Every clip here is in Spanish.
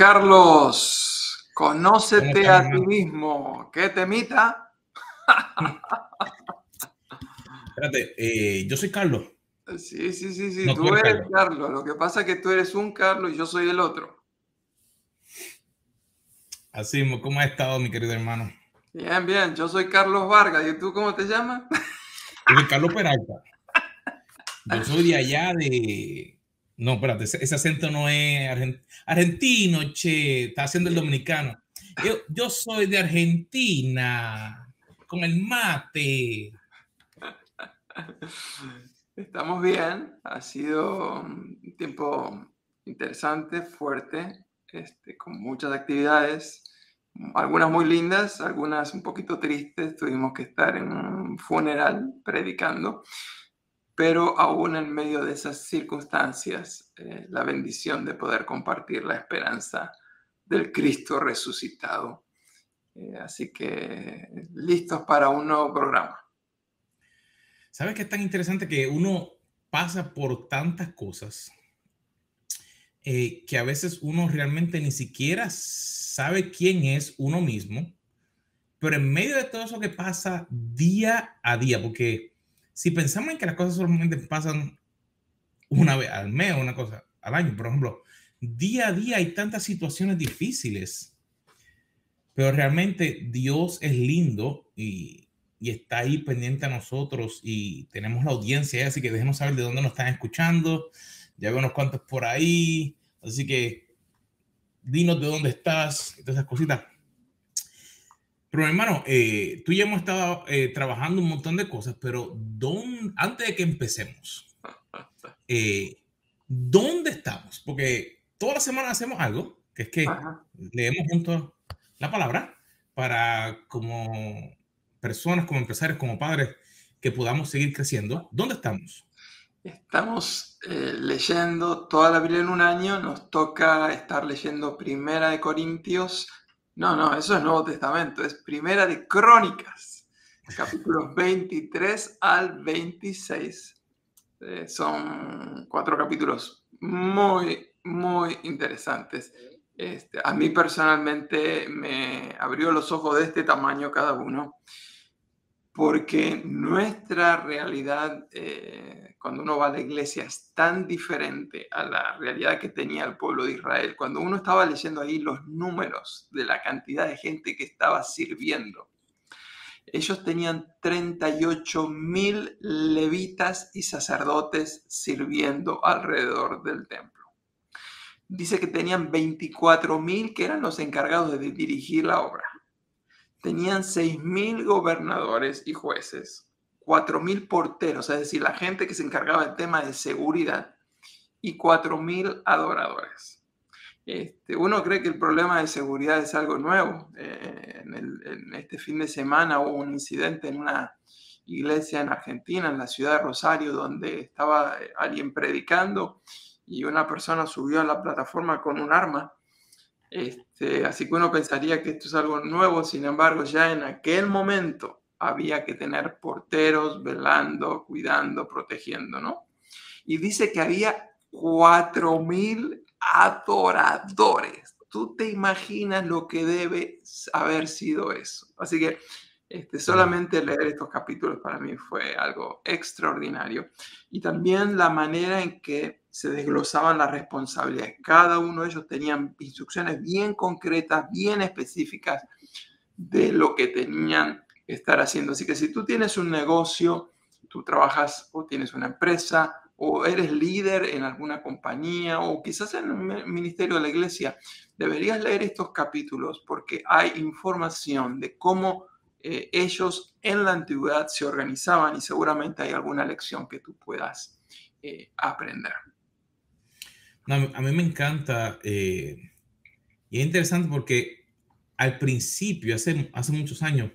Carlos, conócete a ti mismo. ¿Qué temita? Espérate, eh, yo soy Carlos. Sí, sí, sí, sí, tú, eres Carlos. Lo que pasa es que tú eres un Carlos y yo soy el otro. Así, ¿cómo has estado, mi querido hermano? Bien, bien, yo soy Carlos Vargas. ¿Y tú cómo te llamas? Yo soy Carlos Peralta. Yo soy de allá de no, espérate, ese, acento no es argentino, che, está haciendo el dominicano. Yo, soy de Argentina, con el mate. Estamos bien, ha sido un tiempo interesante, fuerte, este, con muchas actividades, algunas muy lindas, algunas un poquito tristes, tuvimos que estar en un funeral predicando, pero aún en medio de esas circunstancias, eh, la bendición de poder compartir la esperanza del Cristo resucitado. Eh, así que listos para un nuevo programa. ¿Sabes qué es tan interesante que uno pasa por tantas cosas eh, que a veces uno realmente ni siquiera sabe quién es uno mismo, pero en medio de todo eso que pasa día a día, porque si pensamos en que las cosas solamente pasan una vez al mes o una cosa al año, por ejemplo, día a día hay tantas situaciones difíciles, pero realmente Dios es lindo y, está ahí pendiente a nosotros y tenemos la audiencia, así que déjenos saber de dónde nos están escuchando. Ya veo unos cuantos por ahí, así que dinos de dónde estás, todas esas cositas. Pero hermano, eh, tú ya hemos estado eh, trabajando un montón de cosas, pero don, antes de que empecemos, eh, ¿dónde estamos? Porque toda la semana hacemos algo, que es que leemos juntos la palabra para como personas, como empresarios, como padres, que podamos seguir creciendo. ¿Dónde estamos? Estamos leyendo toda la Biblia en un año, nos toca estar leyendo Primera de Corintios no, no, eso es Nuevo Testamento, es Primera de Crónicas, capítulos 23 al 26. Eh, son cuatro capítulos muy, muy interesantes. Este, a mí personalmente me abrió los ojos de este tamaño cada uno, porque nuestra realidad eh, cuando uno va a la iglesia es tan diferente a la realidad que tenía el pueblo de Israel. Cuando uno estaba leyendo ahí los números de la cantidad de gente que estaba sirviendo, ellos tenían 38 mil levitas y sacerdotes sirviendo alrededor del templo. Dice que tenían 24 mil que eran los encargados de dirigir la obra. Tenían 6 mil gobernadores y jueces 4.000 porteros, es decir, la gente que se encargaba del tema de seguridad, y 4.000 adoradores. Este, uno cree que el problema de seguridad es algo nuevo. Eh, en, este fin de semana hubo un incidente en una iglesia en Argentina, en la ciudad de Rosario, donde estaba eh, alguien predicando y una persona subió a la plataforma con un arma. Este, así que uno pensaría que esto es algo nuevo, sin embargo, ya en aquel momento había que tener porteros velando, cuidando, protegiendo, ¿no? Y dice que había cuatro mil adoradores. Tú te imaginas lo que debe haber sido eso. Así que este, solamente leer estos capítulos para mí fue algo extraordinario. Y también la manera en que se desglosaban las responsabilidades. Cada uno de ellos tenían instrucciones bien concretas, bien específicas de lo que tenían estar haciendo. Así que si tú tienes un negocio, tú trabajas o tienes una empresa o eres líder en alguna compañía o quizás en un ministerio de la iglesia, deberías leer estos capítulos porque hay información de cómo eh, ellos en la antigüedad se organizaban y seguramente hay alguna lección que tú puedas eh, aprender. a mí me encanta eh, y es interesante porque al principio, hace, hace muchos años,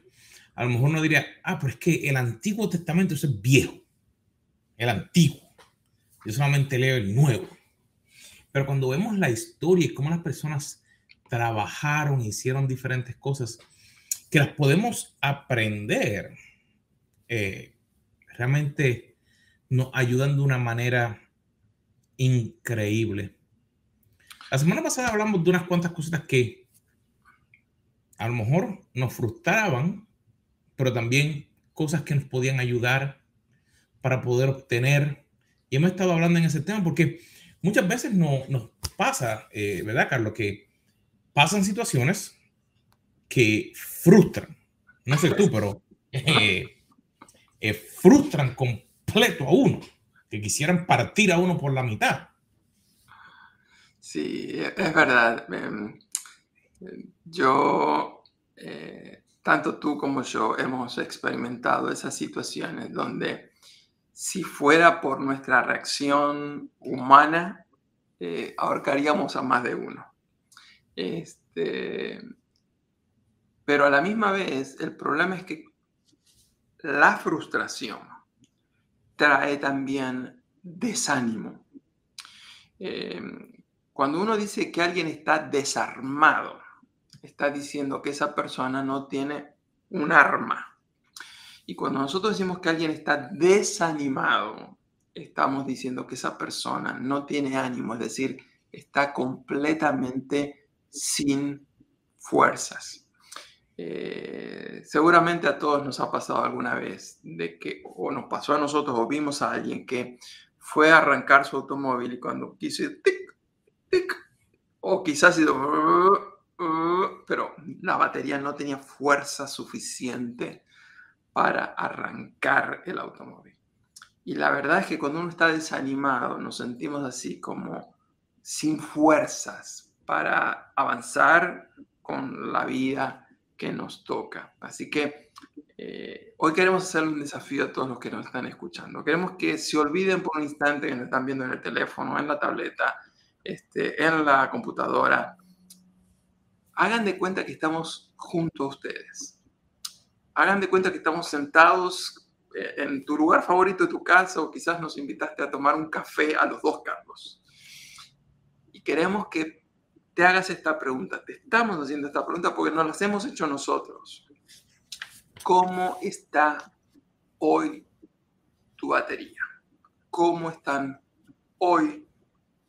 a lo mejor uno diría, ah, pero es que el Antiguo Testamento es viejo, el antiguo. Yo solamente leo el nuevo. Pero cuando vemos la historia y cómo las personas trabajaron, hicieron diferentes cosas, que las podemos aprender, eh, realmente nos ayudan de una manera increíble. La semana pasada hablamos de unas cuantas cositas que a lo mejor nos frustraban, pero también cosas que nos podían ayudar para poder obtener. Y hemos estado hablando en ese tema porque muchas veces no, nos pasa, eh, ¿verdad, Carlos? Que pasan situaciones que frustran. No sé tú, pero eh, eh, frustran completo a uno, que quisieran partir a uno por la mitad. Sí, es verdad. Em, yo, tanto tú como yo hemos experimentado esas situaciones donde si fuera por nuestra reacción humana, eh, ahorcaríamos a más de uno. Este, pero a la misma vez, el problema es que la frustración trae también desánimo. Eh, cuando uno dice que alguien está desarmado, está diciendo que esa persona no tiene un arma y cuando nosotros decimos que alguien está desanimado, estamos diciendo que esa persona no tiene ánimo, es decir, está completamente sin fuerzas. Eh, seguramente a todos nos ha pasado alguna vez de que o nos pasó a nosotros o vimos a alguien que fue a arrancar su automóvil y cuando quiso tic, tic, o quizás sido, pero la batería no tenía fuerza suficiente para arrancar el automóvil. Y la verdad es que cuando uno está desanimado, nos sentimos así como sin fuerzas para avanzar con la vida que nos toca. Así que eh, hoy queremos hacer un desafío a todos los que nos están escuchando. Queremos que se olviden por un instante que nos están viendo en el teléfono, en la tableta, este, en la computadora. Hagan de cuenta que estamos junto a ustedes hagan de cuenta que estamos sentados eh, en tu lugar favorito de tu casa o quizás nos invitaste a tomar un café a los dos, Carlos. Y queremos que te hagas esta pregunta. Te estamos haciendo esta pregunta porque nos las hemos hecho nosotros. ¿Cómo está hoy tu batería? ¿Cómo están hoy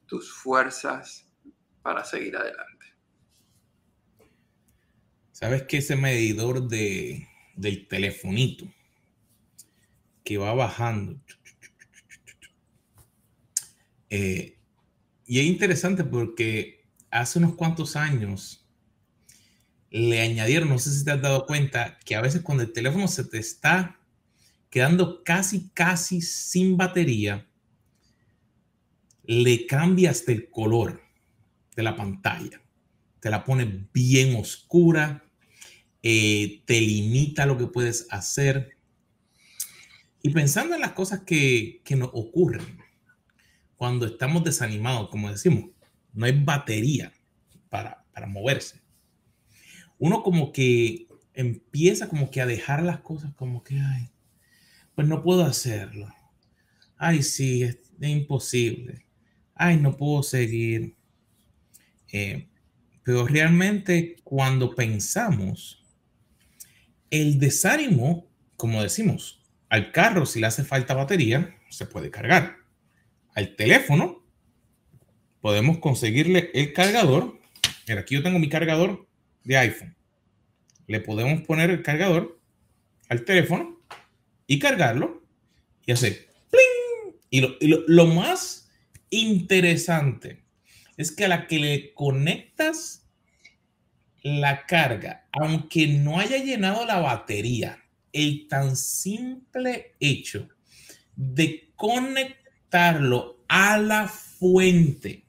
tus fuerzas para seguir adelante? ¿Sabes que ese medidor de, del telefonito que va bajando. Eh, y es interesante porque hace unos cuantos años le añadieron, no sé si te has dado cuenta, que a veces cuando el teléfono se te está quedando casi, casi sin batería, le cambias el color de la pantalla. Te la pone bien oscura, eh, te limita lo que puedes hacer. Y pensando en las cosas que, que nos ocurren cuando estamos desanimados, como decimos, no hay batería para, para moverse. Uno como que empieza como que a dejar las cosas como que, ay, pues no puedo hacerlo. Ay, sí, es, imposible. Ay, no puedo seguir. Eh, pero realmente cuando pensamos el desánimo, como decimos, al carro si le hace falta batería, se puede cargar. Al teléfono, podemos conseguirle el cargador. Mira, aquí yo tengo mi cargador de iPhone. Le podemos poner el cargador al teléfono y cargarlo y hacer ¡pling! Y, lo, y lo más interesante es que a la que le conectas la carga, aunque no haya llenado la batería, el tan simple hecho de conectarlo a la fuente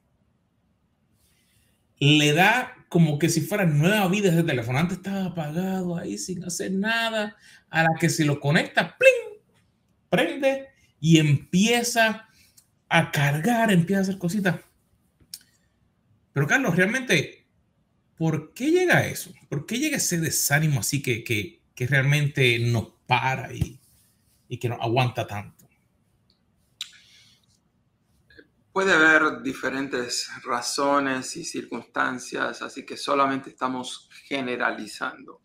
le da como que si fuera nueva vida ese teléfono. Antes estaba apagado ahí sin hacer nada. A la que se lo conecta, ¡pling! prende y empieza a cargar, empieza a hacer cositas. Pero Carlos, realmente ¿Por qué llega eso? ¿Por qué llega ese desánimo así que, que, que realmente nos para y, y que nos aguanta tanto? Puede haber diferentes razones y circunstancias, así que solamente estamos generalizando.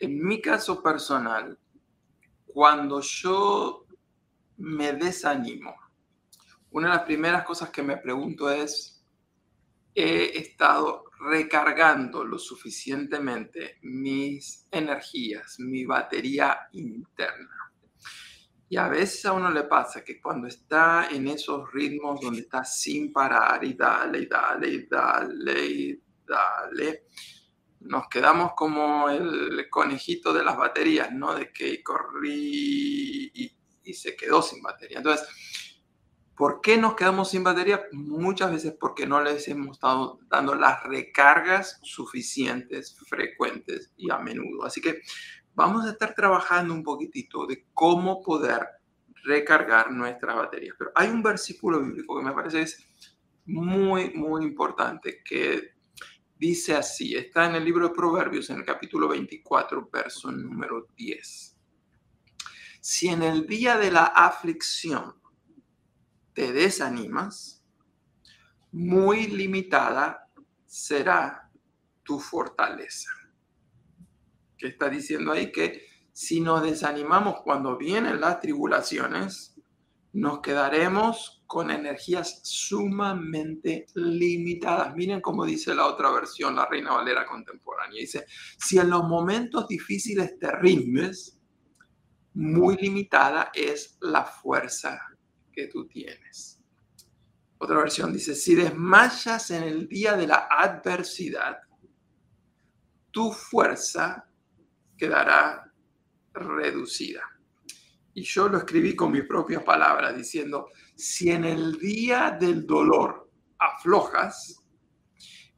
En mi caso personal, cuando yo me desanimo, una de las primeras cosas que me pregunto es, he estado recargando lo suficientemente mis energías, mi batería interna. Y a veces a uno le pasa que cuando está en esos ritmos donde está sin parar y dale, y dale, y dale, y dale, nos quedamos como el conejito de las baterías, ¿no? De que corrí y, y se quedó sin batería. Entonces, ¿Por qué nos quedamos sin batería? Muchas veces porque no les hemos estado dando las recargas suficientes, frecuentes y a menudo. Así que vamos a estar trabajando un poquitito de cómo poder recargar nuestras baterías. Pero hay un versículo bíblico que me parece es muy, muy importante que dice así, está en el libro de Proverbios en el capítulo 24, verso número 10. Si en el día de la aflicción te desanimas, muy limitada será tu fortaleza. ¿Qué está diciendo ahí? Que si nos desanimamos cuando vienen las tribulaciones, nos quedaremos con energías sumamente limitadas. Miren cómo dice la otra versión, la Reina Valera contemporánea. Dice, si en los momentos difíciles te rindes, muy limitada es la fuerza que tú tienes. Otra versión dice, si desmayas en el día de la adversidad, tu fuerza quedará reducida. Y yo lo escribí con mis propias palabras, diciendo, si en el día del dolor aflojas,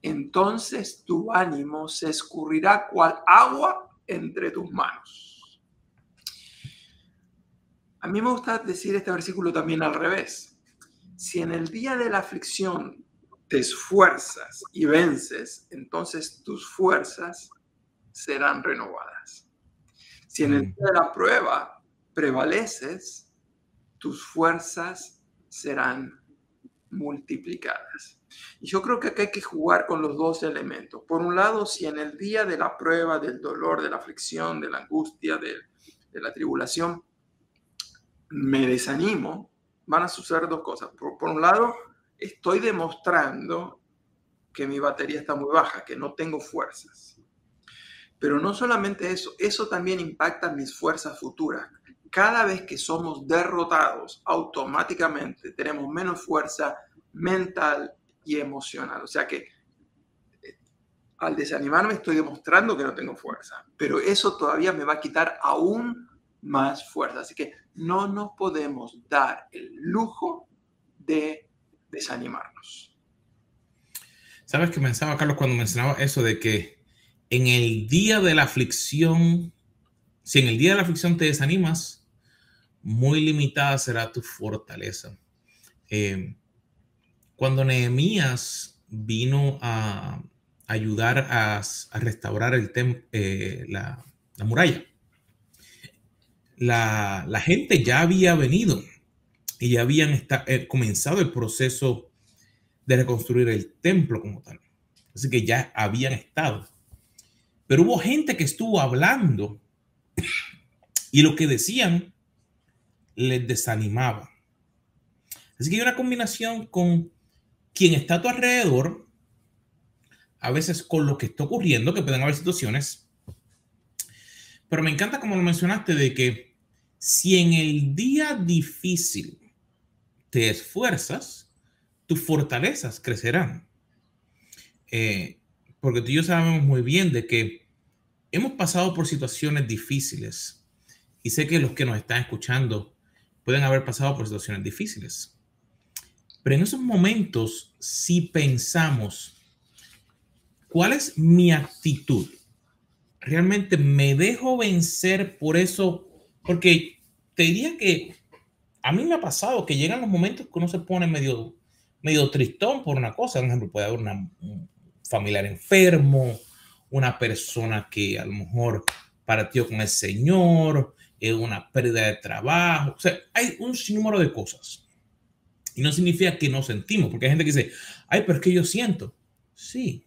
entonces tu ánimo se escurrirá cual agua entre tus manos. A mí me gusta decir este versículo también al revés. Si en el día de la aflicción te esfuerzas y vences, entonces tus fuerzas serán renovadas. Si en el día de la prueba prevaleces, tus fuerzas serán multiplicadas. Y yo creo que acá hay que jugar con los dos elementos. Por un lado, si en el día de la prueba, del dolor, de la aflicción, de la angustia, de, de la tribulación, me desanimo, van a suceder dos cosas. Por, un lado, estoy demostrando que mi batería está muy baja, que no tengo fuerzas. Pero no solamente eso, eso también impacta mis fuerzas futuras. Cada vez que somos derrotados, automáticamente tenemos menos fuerza mental y emocional. O sea que eh, al desanimarme estoy demostrando que no tengo fuerza, pero eso todavía me va a quitar aún más fuerza. Así que no nos podemos dar el lujo de desanimarnos. ¿Sabes qué pensaba, Carlos, cuando mencionaba eso de que en el día de la aflicción, si en el día de la aflicción te desanimas, muy limitada será tu fortaleza. Eh, cuando Nehemías vino a ayudar a, restaurar el eh, la, la muralla, la, gente ya había venido y ya habían eh, comenzado el proceso de reconstruir el templo como tal. Así que ya habían estado. Pero hubo gente que estuvo hablando y lo que decían les desanimaba. Así que hay una combinación con quien está a tu alrededor, a veces con lo que está ocurriendo, que pueden haber situaciones. Pero me encanta como lo mencionaste de que si en el día difícil te esfuerzas, tus fortalezas crecerán. Eh, porque tú y yo sabemos muy bien de que hemos pasado por situaciones difíciles y sé que los que nos están escuchando pueden haber pasado por situaciones difíciles. Pero en esos momentos, si pensamos, ¿cuál es mi actitud? ¿Realmente me dejo vencer por eso porque te diría que a mí me ha pasado que llegan los momentos que uno se pone medio, medio tristón por una cosa. Por ejemplo, puede haber un familiar enfermo, una persona que a lo mejor partió con el Señor, eh, una pérdida de trabajo. O sea, hay un sinnúmero de cosas. Y no significa que no sentimos, porque hay gente que dice, ay, pero es que yo siento. Sí.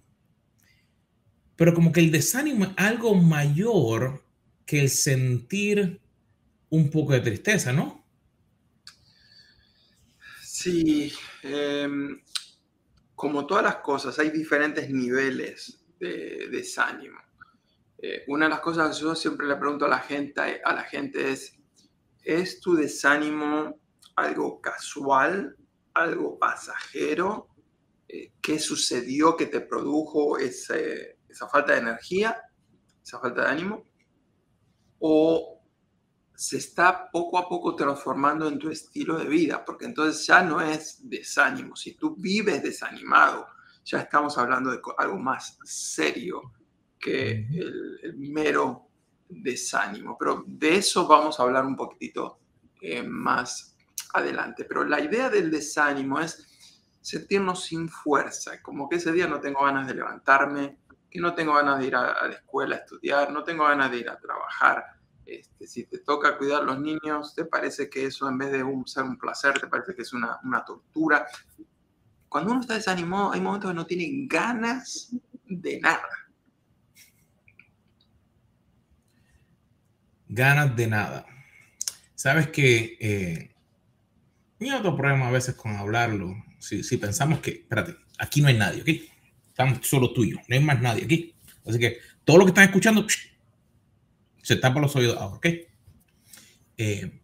Pero como que el desánimo es algo mayor que el sentir un poco de tristeza, ¿no? Sí, em, como todas las cosas, hay diferentes niveles de desánimo. Eh, una de las cosas que yo siempre le pregunto a la gente, a la gente es, ¿es tu desánimo algo casual, algo pasajero? Eh, ¿Qué sucedió que te produjo esa falta de energía, esa falta de ánimo? ¿O se está poco a poco transformando en tu estilo de vida, porque entonces ya no es desánimo. Si tú vives desanimado, ya estamos hablando de algo más serio que el, mero desánimo. Pero de eso vamos a hablar un poquitito eh, más adelante. Pero la idea del desánimo es sentirnos sin fuerza, como que ese día no tengo ganas de levantarme, que no tengo ganas de ir a la escuela a estudiar, no tengo ganas de ir a trabajar este, si te toca cuidar a los niños, te parece que eso en vez de un, ser un placer, te parece que es una, una tortura. Cuando uno está desanimado, hay momentos que no tiene ganas de nada. Ganas de nada. Sabes que eh, hay otro problema a veces con hablarlo. Si, si, pensamos que, espérate, aquí no hay nadie, ¿ok? Estamos solo tú y yo, no hay más nadie aquí. Así que todo lo que están escuchando, se tapa los oídos ahora, ¿ok? Eh,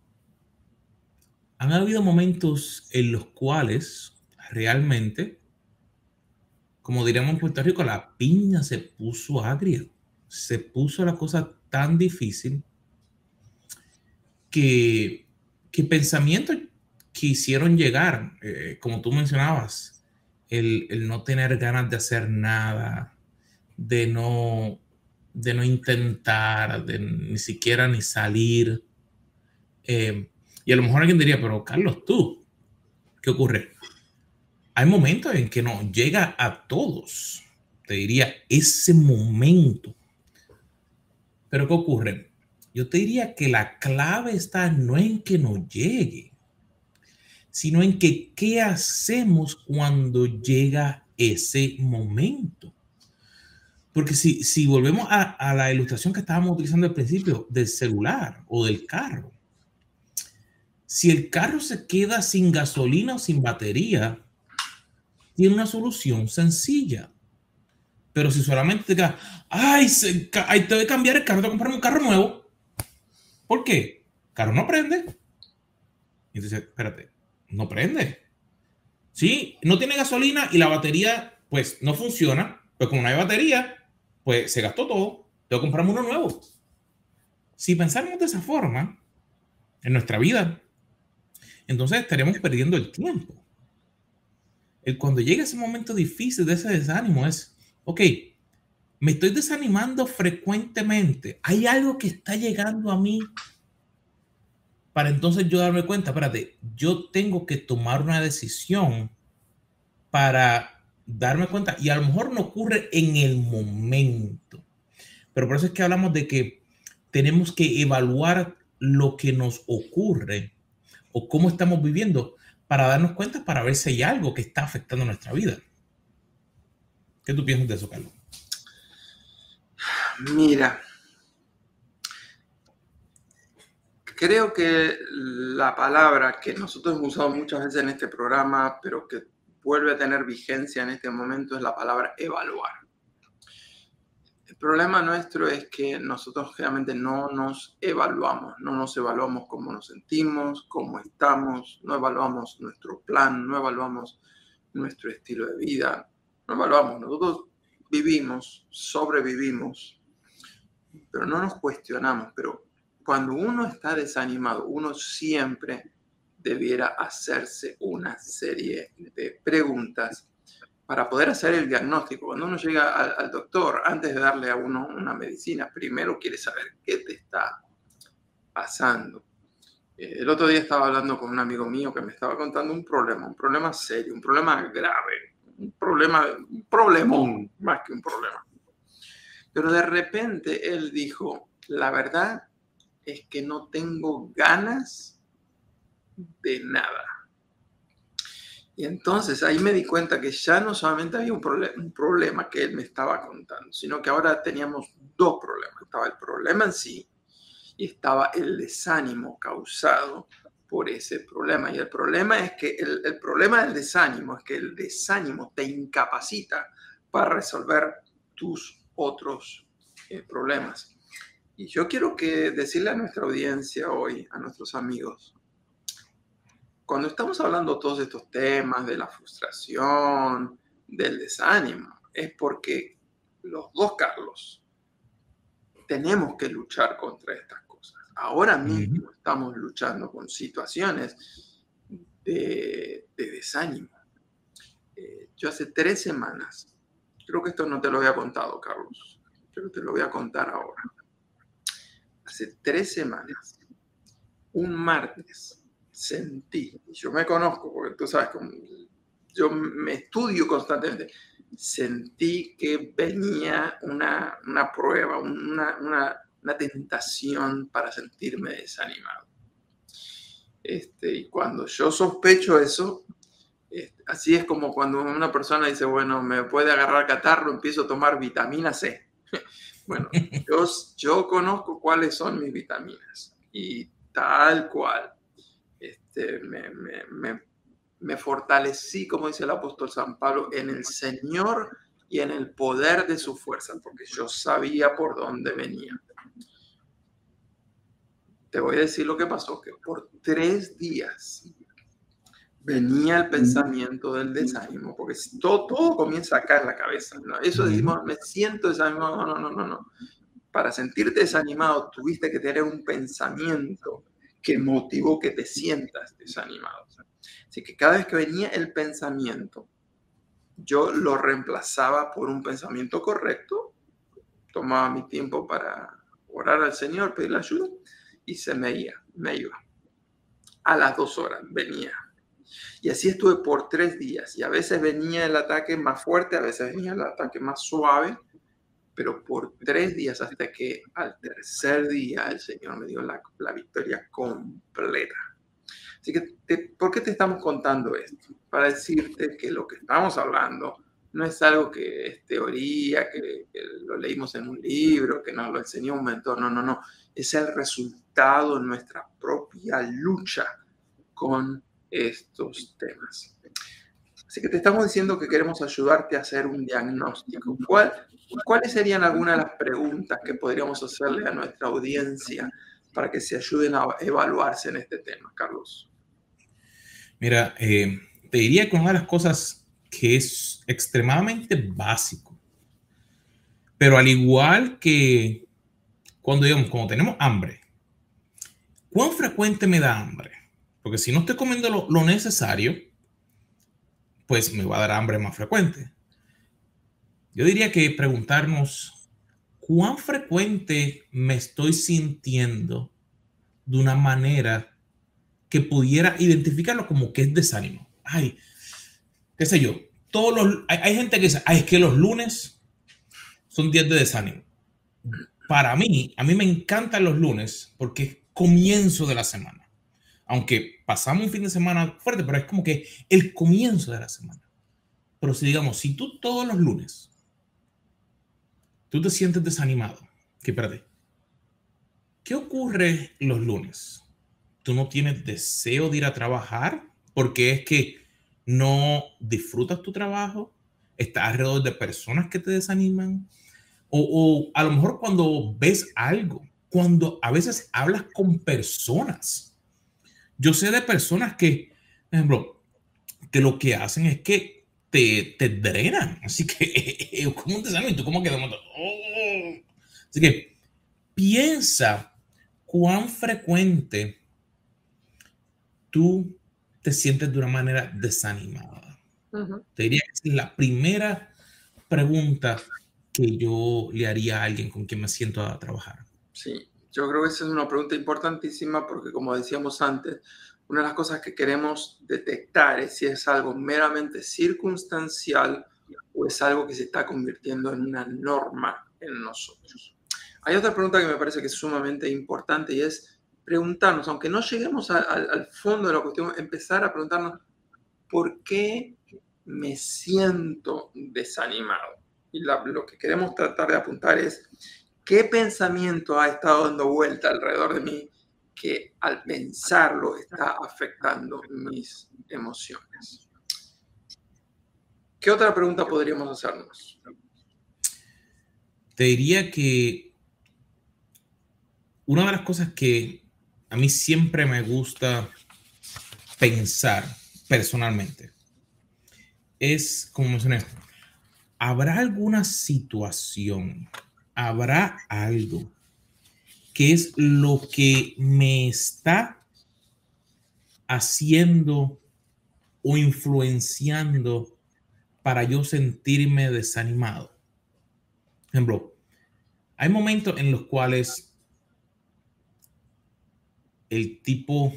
han habido momentos en los cuales realmente, como diríamos en Puerto Rico, la piña se puso agria. Se puso la cosa tan difícil que, que pensamientos quisieron llegar, eh, como tú mencionabas, el, el no tener ganas de hacer nada, de no de no intentar, de ni siquiera ni salir. Eh, y a lo mejor alguien diría, pero Carlos, tú, ¿qué ocurre? Hay momentos en que no llega a todos, te diría, ese momento. Pero ¿qué ocurre? Yo te diría que la clave está no en que no llegue, sino en que qué hacemos cuando llega ese momento. Porque si, si volvemos a, la ilustración que estábamos utilizando al principio del celular o del carro, si el carro se queda sin gasolina o sin batería, tiene una solución sencilla. Pero si solamente te queda, ay, se, ay, te voy a cambiar el carro, te voy a comprar un carro nuevo. ¿Por qué? El carro no prende. Entonces, espérate, no prende. Sí, no tiene gasolina y la batería, pues, no funciona. Pues como no hay batería, pues se gastó todo, tengo que comprarme uno nuevo. Si pensáramos de esa forma en nuestra vida, entonces estaríamos perdiendo el tiempo. El cuando llega ese momento difícil de ese desánimo es, ok, me estoy desanimando frecuentemente, hay algo que está llegando a mí para entonces yo darme cuenta, espérate, yo tengo que tomar una decisión para darme cuenta, y a lo mejor no ocurre en el momento, pero por eso es que hablamos de que tenemos que evaluar lo que nos ocurre o cómo estamos viviendo para darnos cuenta, para ver si hay algo que está afectando nuestra vida. ¿Qué tú piensas de eso, Carlos? Mira, creo que la palabra que nosotros hemos usado muchas veces en este programa, pero que vuelve a tener vigencia en este momento es la palabra evaluar. El problema nuestro es que nosotros realmente no nos evaluamos, no nos evaluamos cómo nos sentimos, cómo estamos, no evaluamos nuestro plan, no evaluamos nuestro estilo de vida, no evaluamos, nosotros vivimos, sobrevivimos, pero no nos cuestionamos, pero cuando uno está desanimado, uno siempre debiera hacerse una serie de preguntas para poder hacer el diagnóstico. Cuando uno llega al, doctor, antes de darle a uno una medicina, primero quiere saber qué te está pasando. Eh, el otro día estaba hablando con un amigo mío que me estaba contando un problema, un problema serio, un problema grave, un problema, un problemón, más que un problema. Pero de repente él dijo, la verdad es que no tengo ganas de nada. Y entonces ahí me di cuenta que ya no solamente había un, problema que él me estaba contando, sino que ahora teníamos dos problemas. Estaba el problema en sí y estaba el desánimo causado por ese problema. Y el problema es que el, el problema del desánimo es que el desánimo te incapacita para resolver tus otros eh, problemas. Y yo quiero que decirle a nuestra audiencia hoy, a nuestros amigos, cuando estamos hablando todos estos temas de la frustración, del desánimo, es porque los dos Carlos tenemos que luchar contra estas cosas. Ahora mismo estamos luchando con situaciones de, desánimo. Eh, yo hace tres semanas, creo que esto no te lo había contado, Carlos, pero te lo voy a contar ahora. Hace tres semanas, un martes, sentí, yo me conozco, porque tú sabes, yo me estudio constantemente, sentí que venía una, una prueba, una, una, una, tentación para sentirme desanimado. Este, y cuando yo sospecho eso, este, así es como cuando una persona dice, bueno, me puede agarrar catarro, empiezo a tomar vitamina C. bueno, yo, yo conozco cuáles son mis vitaminas y tal cual. Este, me, me, me fortalecí, como dice el apóstol San Pablo, en el Señor y en el poder de su fuerza, porque yo sabía por dónde venía. Te voy a decir lo que pasó, que por tres días venía el pensamiento del desánimo, porque todo, todo comienza acá en la cabeza. Eso decimos, me siento desanimado, no, no, no, no. Para sentirte desanimado tuviste que tener un pensamiento que motivó que te sientas desanimado. Así que cada vez que venía el pensamiento, yo lo reemplazaba por un pensamiento correcto, tomaba mi tiempo para orar al Señor, pedirle ayuda y se me iba, me iba. A las dos horas venía. Y así estuve por tres días y a veces venía el ataque más fuerte, a veces venía el ataque más suave, pero por tres días hasta que al tercer día el Señor me dio la, la victoria completa. Así que, ¿por qué te estamos contando esto? Para decirte que lo que estamos hablando no es algo que es teoría, que, lo leímos en un libro, que nos lo enseñó un mentor, no, no, no. Es el resultado de nuestra propia lucha con estos temas. Así que te estamos diciendo que queremos ayudarte a hacer un diagnóstico. ¿Cuál, ¿Cuáles serían algunas de las preguntas que podríamos hacerle a nuestra audiencia para que se ayuden a evaluarse en este tema, Carlos? Mira, eh, te diría que una de las cosas que es extremadamente básico, pero al igual que cuando digamos, cuando tenemos hambre, ¿cuán frecuente me da hambre? Porque si no estoy comiendo lo, lo necesario, pues me va a dar hambre más frecuente. Yo diría que preguntarnos cuán frecuente me estoy sintiendo de una manera que pudiera identificarlo como que es desánimo. Ay, qué sé yo. Todos los, hay, gente que dice, ay, es que los lunes son días de desánimo. Para mí, a mí me encantan los lunes porque es comienzo de la semana. Aunque pasamos un fin de semana fuerte, pero es como que el comienzo de la semana. Pero si digamos, si tú todos los lunes, tú te sientes desanimado, que espérate, ¿qué ocurre los lunes? tú no tienes deseo de ir a trabajar porque es que no disfrutas tu trabajo, estás alrededor de personas que te desaniman, o, a lo mejor cuando ves algo, cuando a veces hablas con personas. Yo sé de personas que, por ejemplo, que lo que hacen es que te, te drenan, así que es como un desánimo, tú como que oh". Así que piensa cuán frecuente tú te sientes de una manera desanimada? Te diría que es la primera pregunta que yo le haría a alguien con quien me siento a trabajar. Sí, yo creo que esa es una pregunta importantísima porque como decíamos antes, una de las cosas que queremos detectar es si es algo meramente circunstancial o es algo que se está convirtiendo en una norma en nosotros. Hay otra pregunta que me parece que es sumamente importante y es preguntarnos, aunque no lleguemos al fondo de la cuestión, empezar a preguntarnos por qué me siento desanimado. Y lo que queremos tratar de apuntar es qué pensamiento ha estado dando vuelta alrededor de mí que al pensarlo está afectando mis emociones. ¿Qué otra pregunta podríamos hacernos? Te diría que una de las cosas que a mí siempre me gusta pensar personalmente es, como mencioné, ¿habrá alguna situación, habrá algo que es lo que me está haciendo o influenciando para yo sentirme desanimado? Por ejemplo, hay momentos en los cuales el tipo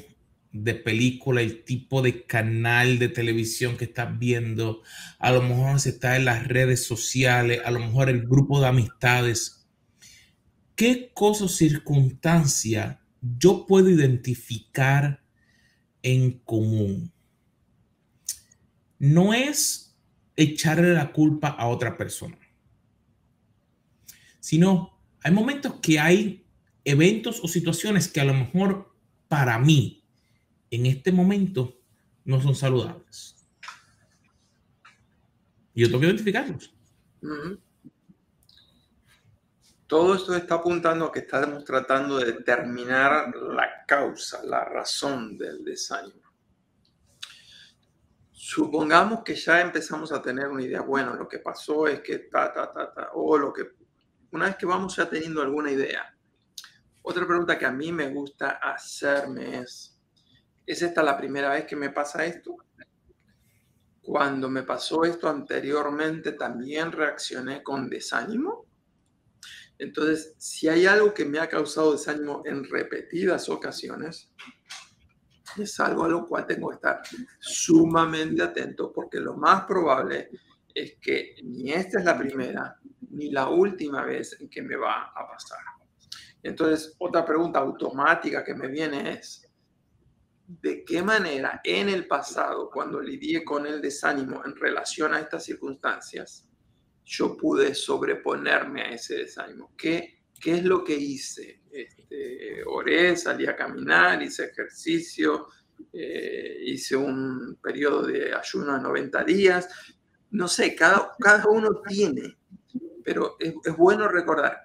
de película, el tipo de canal de televisión que estás viendo, a lo mejor se está en las redes sociales, a lo mejor el grupo de amistades. ¿Qué cosa o circunstancia yo puedo identificar en común? No es echarle la culpa a otra persona, sino hay momentos que hay eventos o situaciones que a lo mejor para mí en este momento no son saludables. Y yo tengo que identificarlos. Todo esto está apuntando a que estamos tratando de determinar la causa, la razón del desánimo. Supongamos que ya empezamos a tener una idea, bueno, lo que pasó es que ta, ta, ta, ta, o lo que, una vez que vamos ya teniendo alguna idea. Otra pregunta que a mí me gusta hacerme es, ¿Es esta la primera vez que me pasa esto? Cuando me pasó esto anteriormente, también reaccioné con desánimo. Entonces, si hay algo que me ha causado desánimo en repetidas ocasiones, es algo a lo cual tengo que estar sumamente atento porque lo más probable es que ni esta es la primera ni la última vez en que me va a pasar. Entonces, otra pregunta automática que me viene es, de qué manera en el pasado, cuando lidié con el desánimo en relación a estas circunstancias, yo pude sobreponerme a ese desánimo. ¿Qué, qué es lo que hice? Este, oré, salí a caminar, hice ejercicio, eh, hice un periodo de ayuno de 90 días. No sé, cada, cada uno tiene, pero es, es bueno recordar,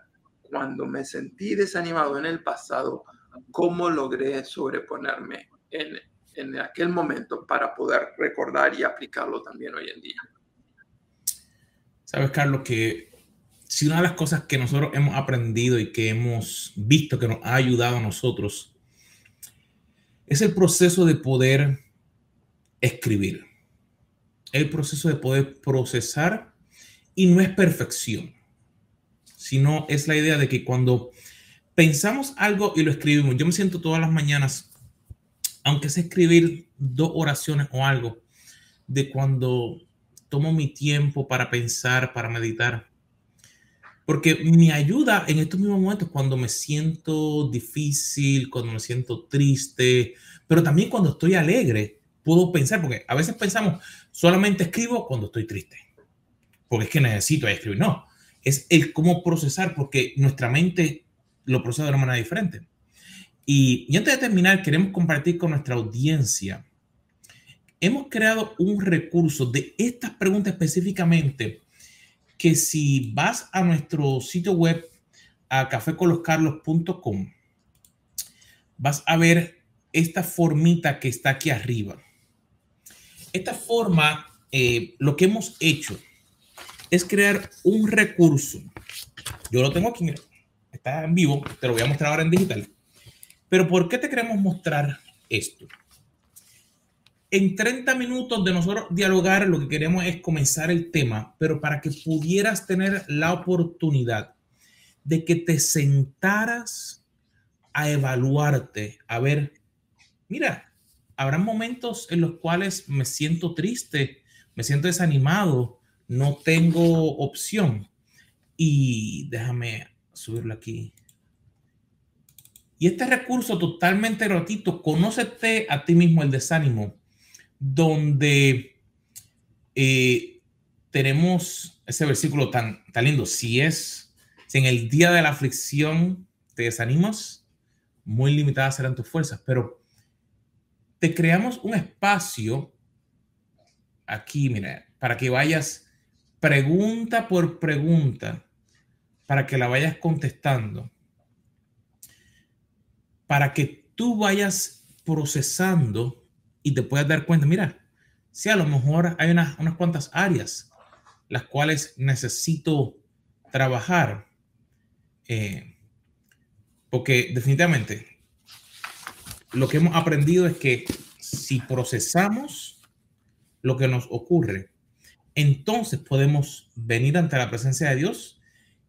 cuando me sentí desanimado en el pasado, cómo logré sobreponerme en, aquel momento para poder recordar y aplicarlo también hoy en día. Sabes, Carlos, que si una de las cosas que nosotros hemos aprendido y que hemos visto que nos ha ayudado a nosotros es el proceso de poder escribir, el proceso de poder procesar y no es perfección, sino es la idea de que cuando pensamos algo y lo escribimos, yo me siento todas las mañanas aunque sé escribir dos oraciones o algo, de cuando tomo mi tiempo para pensar, para meditar. Porque me ayuda en estos mismos momentos cuando me siento difícil, cuando me siento triste, pero también cuando estoy alegre, puedo pensar, porque a veces pensamos, solamente escribo cuando estoy triste, porque es que necesito escribir. No, es el cómo procesar, porque nuestra mente lo procesa de una manera diferente. Y, antes de terminar, queremos compartir con nuestra audiencia. Hemos creado un recurso de estas preguntas específicamente que si vas a nuestro sitio web a cafécoloscarlos.com vas a ver esta formita que está aquí arriba. Esta forma, eh, lo que hemos hecho es crear un recurso. Yo lo tengo aquí, está en vivo, te lo voy a mostrar ahora en digital pero ¿por qué te queremos mostrar esto? En 30 minutos de nosotros dialogar, lo que queremos es comenzar el tema, pero para que pudieras tener la oportunidad de que te sentaras a evaluarte, a ver, mira, habrá momentos en los cuales me siento triste, me siento desanimado, no tengo opción. Y déjame subirlo aquí. Y este recurso totalmente gratuito, conócete a ti mismo el desánimo, donde eh, tenemos ese versículo tan, tan lindo. Si es, si en el día de la aflicción te desanimas, muy limitadas serán tus fuerzas, pero te creamos un espacio aquí, mira, para que vayas pregunta por pregunta, para que la vayas contestando, para que tú vayas procesando y te puedas dar cuenta, mira, si a lo mejor hay unas, unas cuantas áreas las cuales necesito trabajar, eh, porque definitivamente lo que hemos aprendido es que si procesamos lo que nos ocurre, entonces podemos venir ante la presencia de Dios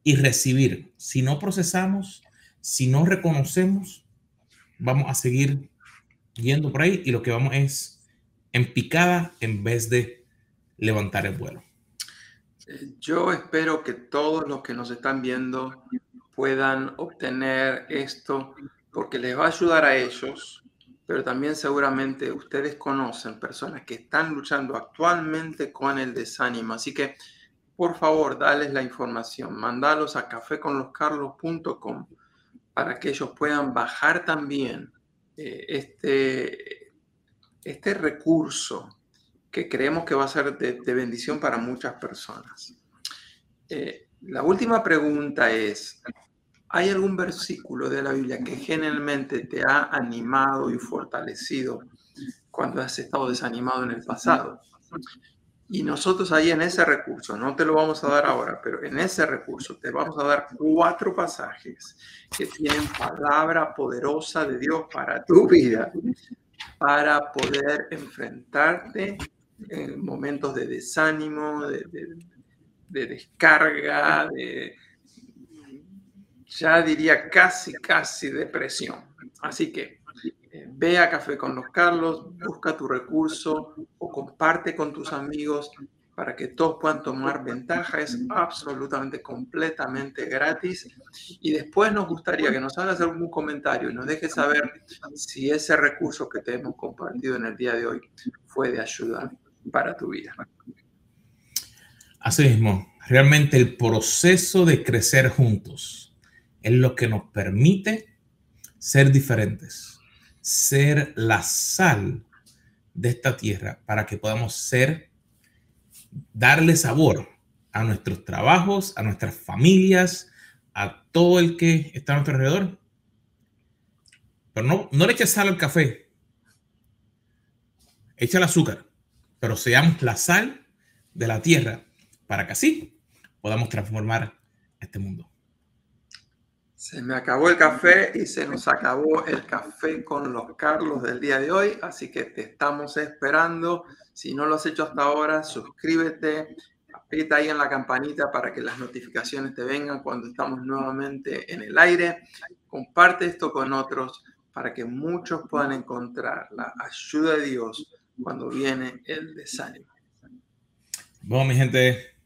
y recibir. Si no procesamos, si no reconocemos, vamos a seguir yendo por ahí y lo que vamos es en picada en vez de levantar el vuelo. Yo espero que todos los que nos están viendo puedan obtener esto porque les va a ayudar a ellos, pero también seguramente ustedes conocen personas que están luchando actualmente con el desánimo. Así que, por favor, dales la información, mandalos a caféconloscarlos.com para que ellos puedan bajar también eh, este, este recurso que creemos que va a ser de, bendición para muchas personas. Eh, la última pregunta es, ¿hay algún versículo de la Biblia que generalmente te ha animado y fortalecido cuando has estado desanimado en el pasado? Y nosotros ahí en ese recurso, no te lo vamos a dar ahora, pero en ese recurso te vamos a dar cuatro pasajes que tienen palabra poderosa de Dios para tu vida, para poder enfrentarte en momentos de desánimo, de, de descarga, de, ya diría casi, casi depresión. Así que ve a Café con los Carlos, busca tu recurso o comparte con tus amigos para que todos puedan tomar ventaja. Es absolutamente, completamente gratis. Y después nos gustaría que nos hagas algún comentario y nos dejes saber si ese recurso que te hemos compartido en el día de hoy fue de ayuda para tu vida. Así mismo, realmente el proceso de crecer juntos es lo que nos permite ser diferentes, ser la sal de esta tierra para que podamos ser, darle sabor a nuestros trabajos, a nuestras familias, a todo el que está a nuestro alrededor. Pero no, no le eches sal al café, echa el azúcar, pero seamos la sal de la tierra para que así podamos transformar este mundo. Se me acabó el café y se nos acabó el café con los Carlos del día de hoy, así que te estamos esperando. Si no lo has hecho hasta ahora, suscríbete, aprieta ahí en la campanita para que las notificaciones te vengan cuando estamos nuevamente en el aire. Comparte esto con otros para que muchos puedan encontrar la ayuda de Dios cuando viene el desánimo. Bueno, mi gente,